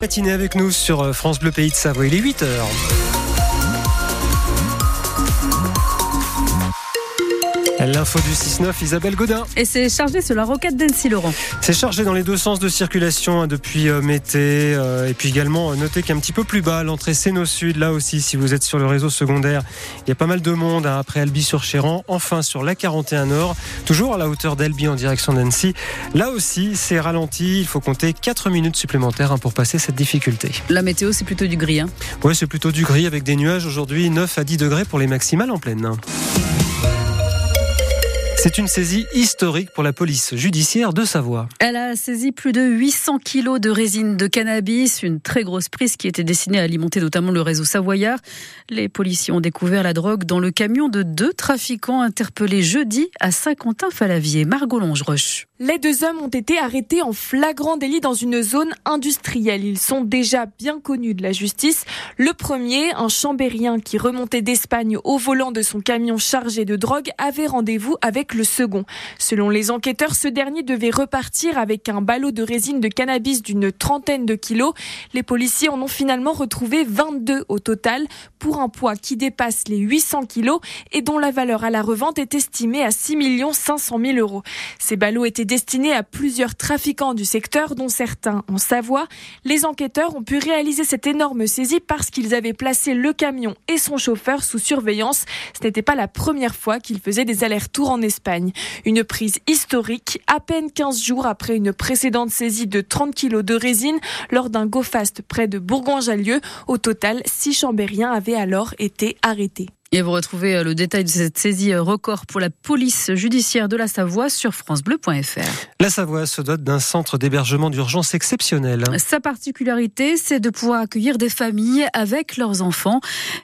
Matinée avec nous sur euh, France Bleu Pays de Savoie, il est 8h. L'info du 6-9, Isabelle Godin. Et c'est chargé sur la roquette d'Annecy Laurent. C'est chargé dans les deux sens de circulation hein, depuis euh, Mété. Euh, et puis également, euh, notez qu'un petit peu plus bas, l'entrée Séno Sud, là aussi, si vous êtes sur le réseau secondaire, il y a pas mal de monde hein, après Albi-sur-Chéran. Enfin, sur la 41 Nord, toujours à la hauteur d'Albi en direction d'Annecy. Là aussi, c'est ralenti. Il faut compter 4 minutes supplémentaires hein, pour passer cette difficulté. La météo, c'est plutôt du gris. Hein. Oui, c'est plutôt du gris avec des nuages aujourd'hui, 9 à 10 degrés pour les maximales en pleine. C'est une saisie historique pour la police judiciaire de Savoie. Elle a saisi plus de 800 kilos de résine de cannabis, une très grosse prise qui était destinée à alimenter notamment le réseau savoyard. Les policiers ont découvert la drogue dans le camion de deux trafiquants interpellés jeudi à Saint-Quentin-Falavier. Margot Longeroche. Les deux hommes ont été arrêtés en flagrant délit dans une zone industrielle. Ils sont déjà bien connus de la justice. Le premier, un chambérien qui remontait d'Espagne au volant de son camion chargé de drogue, avait rendez-vous avec le second. Selon les enquêteurs, ce dernier devait repartir avec un ballot de résine de cannabis d'une trentaine de kilos. Les policiers en ont finalement retrouvé 22 au total pour un poids qui dépasse les 800 kilos et dont la valeur à la revente est estimée à 6 500 000 euros. Ces ballots étaient destiné à plusieurs trafiquants du secteur, dont certains en Savoie. Les enquêteurs ont pu réaliser cette énorme saisie parce qu'ils avaient placé le camion et son chauffeur sous surveillance. Ce n'était pas la première fois qu'ils faisaient des allers-retours en Espagne. Une prise historique, à peine 15 jours après une précédente saisie de 30 kilos de résine lors d'un go-fast près de Bourgoin-Jallieu. Au total, six chambériens avaient alors été arrêtés. Et vous retrouvez euh, le détail de cette saisie euh, record pour la police judiciaire de la Savoie sur francebleu.fr. La Savoie se dote d'un centre d'hébergement d'urgence exceptionnel. Sa particularité, c'est de pouvoir accueillir des familles avec leurs enfants.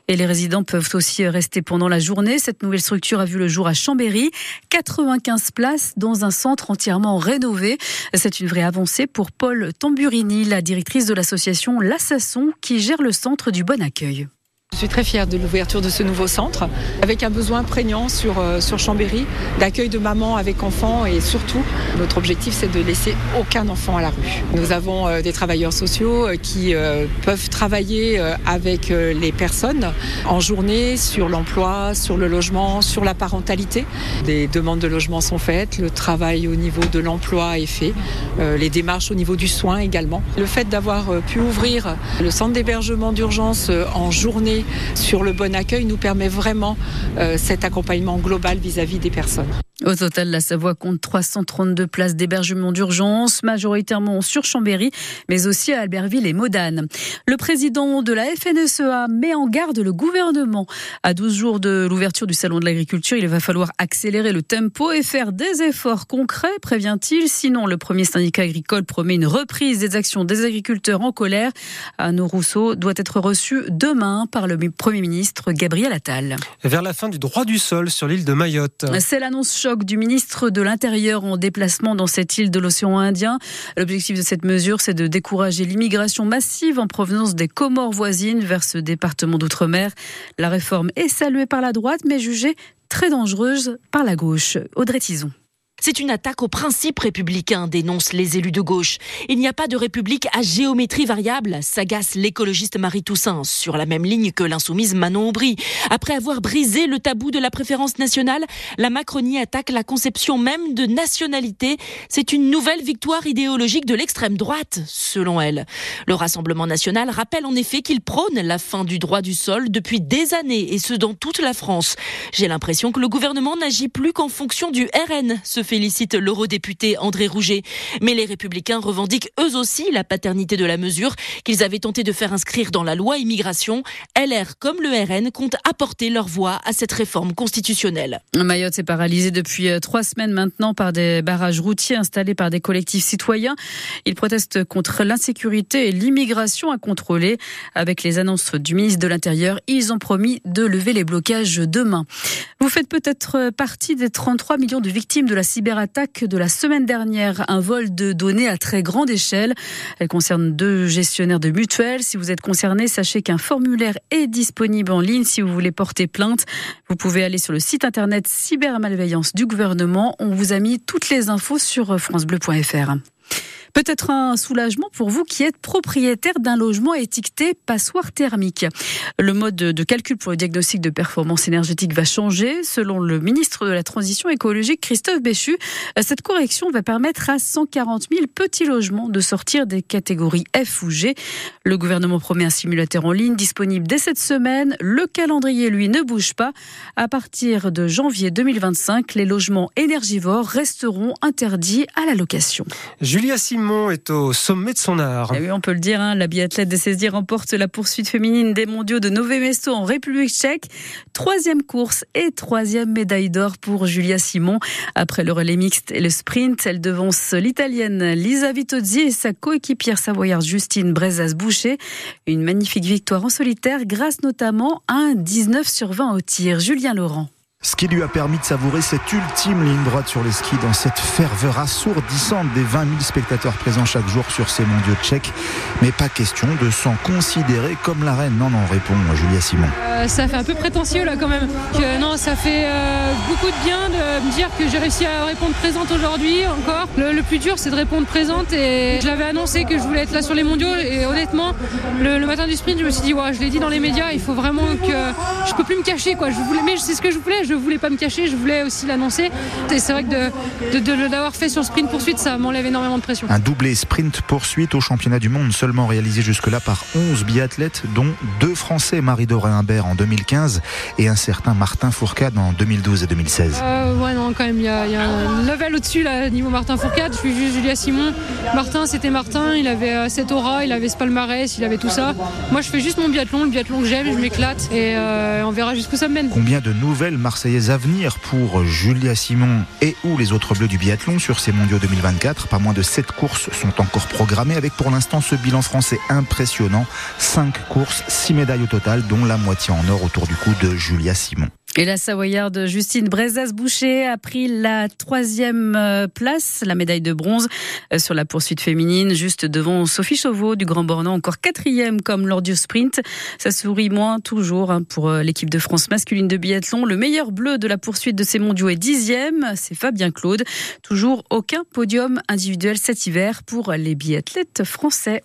Et les résidents peuvent aussi rester pendant la journée. Cette nouvelle structure a vu le jour à Chambéry. 95 places dans un centre entièrement rénové. C'est une vraie avancée pour Paul Tamburini, la directrice de l'association L'Assasson, qui gère le centre du Bon Accueil. Je suis très fière de l'ouverture de ce nouveau centre, avec un besoin prégnant sur, euh, sur Chambéry, d'accueil de mamans avec enfants et surtout, notre objectif c'est de laisser aucun enfant à la rue. Nous avons euh, des travailleurs sociaux euh, qui peuvent travailler avec les personnes en journée sur l'emploi, sur le logement, sur la parentalité. Des demandes de logement sont faites, le travail au niveau de l'emploi est fait, les démarches au niveau du soin également. Le fait d'avoir pu ouvrir le centre d'hébergement d'urgence en journée sur le bon accueil nous permet vraiment euh, cet accompagnement global vis-à-vis des personnes. Au total, la Savoie compte 332 places d'hébergement d'urgence, majoritairement sur Chambéry, mais aussi à Albertville et Modane. Le président de la FNSEA met en garde le gouvernement. À 12 jours de l'ouverture du Salon de l'agriculture, il va falloir accélérer le tempo et faire des efforts concrets, prévient-il. Sinon, le premier syndicat agricole promet une reprise des actions des agriculteurs en colère. Anne Rousseau doit être reçu demain par le Premier ministre Gabriel Attal. Vers la fin du droit du sol sur l'île de Mayotte. C'est l'annonce choc du ministre de l'Intérieur en déplacement dans cette île de l'océan Indien. L'objectif de cette mesure, c'est de décourager l'immigration massive en provenance des Comores voisines vers ce département d'outre-mer. La réforme est saluée par la droite, mais jugée très dangereuse par la gauche. Audrey Tison. C'est une attaque aux principes républicains, dénoncent les élus de gauche. Il n'y a pas de république à géométrie variable, s'agace l'écologiste Marie Toussaint, sur la même ligne que l'insoumise Manon Aubry. Après avoir brisé le tabou de la préférence nationale, la Macronie attaque la conception même de nationalité. C'est une nouvelle victoire idéologique de l'extrême droite, selon elle. Le Rassemblement national rappelle en effet qu'il prône la fin du droit du sol depuis des années, et ce dans toute la France. J'ai l'impression que le gouvernement n'agit plus qu'en fonction du RN, se fait félicite l'eurodéputé André Rouget. Mais les républicains revendiquent eux aussi la paternité de la mesure qu'ils avaient tenté de faire inscrire dans la loi immigration. LR comme le RN comptent apporter leur voix à cette réforme constitutionnelle. Mayotte est paralysée depuis euh, trois semaines maintenant par des barrages routiers installés par des collectifs citoyens. Ils protestent contre l'insécurité et l'immigration à contrôler. Avec les annonces du ministre de l'Intérieur, ils ont promis de lever les blocages demain. Vous faites peut-être partie des 33 millions de victimes de la cyberattaque de la semaine dernière, un vol de données à très grande échelle. Elle concerne deux gestionnaires de mutuelles. Si vous êtes concerné, sachez qu'un formulaire est disponible en ligne si vous voulez porter plainte. Vous pouvez aller sur le site internet cybermalveillance du gouvernement. On vous a mis toutes les infos sur francebleu.fr. Peut-être un soulagement pour vous qui êtes propriétaire d'un logement étiqueté passoire thermique. Le mode de calcul pour le diagnostic de performance énergétique va changer. Selon le ministre de la Transition écologique, Christophe Béchu, cette correction va permettre à 140 000 petits logements de sortir des catégories F ou G. Le gouvernement promet un simulateur en ligne disponible dès cette semaine. Le calendrier, lui, ne bouge pas. À partir de janvier 2025, les logements énergivores resteront interdits à la location. Julia est au sommet de son art. Oui, on peut le dire, hein, la biathlète des 16 remporte la poursuite féminine des mondiaux de Nové Mesto en République tchèque. Troisième course et troisième médaille d'or pour Julia Simon. Après le relais mixte et le sprint, elle devance l'italienne Lisa Vitozzi et sa coéquipière savoyarde Justine Brezas-Boucher. Une magnifique victoire en solitaire grâce notamment à un 19 sur 20 au tir. Julien Laurent ce qui lui a permis de savourer cette ultime ligne droite sur les skis dans cette ferveur assourdissante des 20 000 spectateurs présents chaque jour sur ces mondiaux tchèques. Mais pas question de s'en considérer comme la reine. Non, non, répond Julia Simon. Ça fait un peu prétentieux là quand même. Non, ça fait euh, beaucoup de bien de me dire que j'ai réussi à répondre présente aujourd'hui encore. Le, plus dur, c'est de répondre présente et je l'avais annoncé que je voulais être là sur les mondiaux et honnêtement, le, matin du sprint, je me suis dit, ouais, je l'ai dit dans les médias, il faut vraiment que je peux plus me cacher quoi. Je voulais, mais c'est ce que je voulais. Je voulais pas me cacher, je voulais aussi l'annoncer. Et c'est vrai que de, de, fait sur sprint poursuite, ça m'enlève énormément de pression. Un doublé sprint poursuite au championnat du monde, seulement réalisé jusque-là par 11 biathlètes, dont deux Français, Marie-Dore Imbert en 2015 et un certain Martin Fourcade en 2012 et 2016. Euh, ouais, non, quand même, il y, a un level au-dessus, là, niveau Martin Fourcade. Je suis juste Julia Simon. Martin, c'était Martin, il avait euh, cette aura, il avait ce palmarès, il avait tout ça. Moi, je fais juste mon biathlon, le biathlon que j'aime, je m'éclate et euh, on verra jusqu'où ça me mène. Combien de nouvelles Marseillaises à venir pour Julia Simon et ou les autres bleus du biathlon sur ces mondiaux 2024. Pas moins de 7 courses sont encore programmées avec pour l'instant ce bilan français impressionnant. 5 courses, 6 médailles au total, dont la moitié en or autour du cou de Julia Simon. Et la Savoyarde Justine Brezas-Boucher a pris la troisième euh, place, la médaille de bronze euh, sur la poursuite féminine, juste devant Sophie Chauveau du Grand Bornand, encore quatrième comme lors du sprint. Ça sourit moins toujours hein, pour euh, l'équipe de France masculine de biathlon. Le meilleur bleu de la poursuite de ces mondiaux est dixième, c'est Fabien Claude. Toujours aucun podium individuel cet hiver pour les biathlètes français.